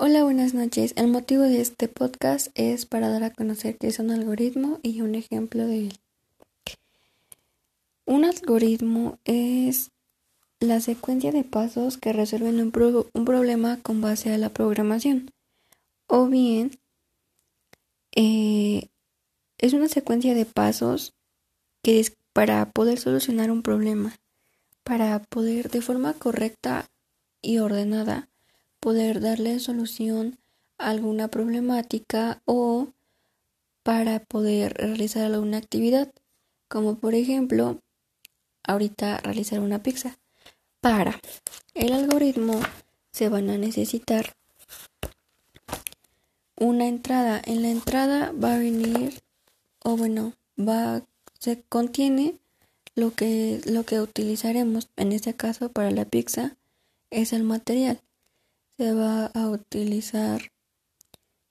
Hola, buenas noches. El motivo de este podcast es para dar a conocer qué es un algoritmo y un ejemplo de él. Un algoritmo es la secuencia de pasos que resuelven un, problema con base a la programación. O bien, eh, es una secuencia de pasos que es para poder solucionar un problema, para poder de forma correcta y ordenada poder darle solución a alguna problemática o para poder realizar alguna actividad, como por ejemplo, ahorita realizar una pizza. Para el algoritmo se van a necesitar una entrada. En la entrada va a venir, o bueno, va, se contiene lo que, lo que utilizaremos, en este caso para la pizza, es el material se va a utilizar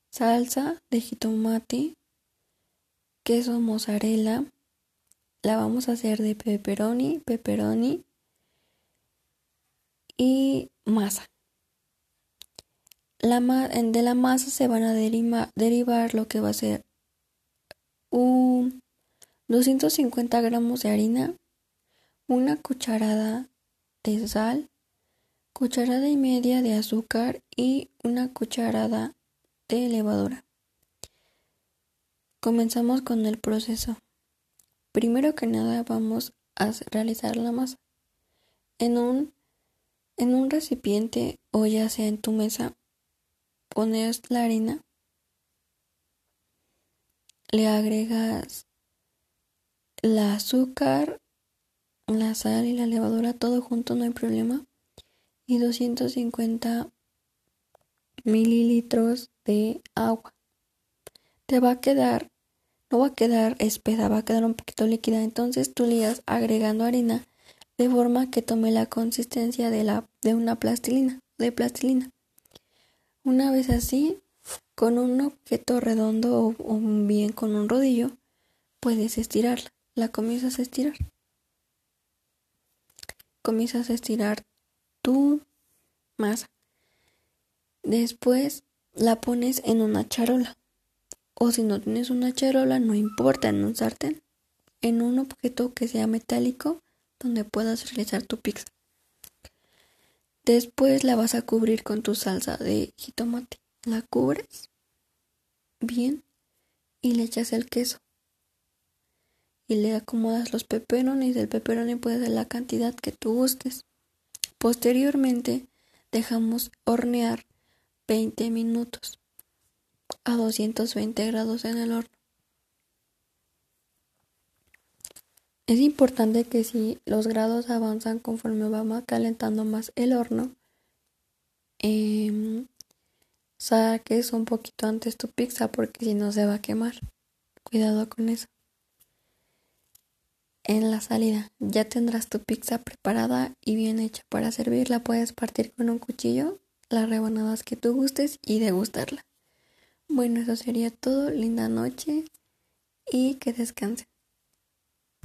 salsa de jitomate, queso mozzarella, la vamos a hacer de pepperoni, pepperoni y masa. La de la masa se van a derivar lo que va a ser un 250 gramos de harina, una cucharada de sal, cucharada y media de azúcar y una cucharada de levadura. Comenzamos con el proceso. Primero que nada vamos a realizar la masa. En un, en un recipiente o ya sea en tu mesa, pones la harina, le agregas el azúcar, la sal y la levadura, todo junto, no hay problema y 250 mililitros de agua. Te va a quedar, no va a quedar espesa, va a quedar un poquito líquida. Entonces tú le agregando harina de forma que tome la consistencia de, la, de una plastilina, de plastilina. Una vez así, con un objeto redondo o, o bien con un rodillo, puedes estirarla. La comienzas a estirar. Comienzas a estirar tu masa. Después la pones en una charola. O si no tienes una charola, no importa, en un sartén. En un objeto que sea metálico donde puedas realizar tu pizza. Después la vas a cubrir con tu salsa de jitomate. La cubres bien y le echas el queso. Y le acomodas los peperones. El peperoni puede ser la cantidad que tú gustes. Posteriormente dejamos hornear 20 minutos a 220 grados en el horno. Es importante que si los grados avanzan conforme va calentando más el horno, eh, saques un poquito antes tu pizza porque si no se va a quemar. Cuidado con eso en la salida. Ya tendrás tu pizza preparada y bien hecha para servirla. Puedes partir con un cuchillo las rebanadas que tú gustes y degustarla. Bueno, eso sería todo. Linda noche y que descansen.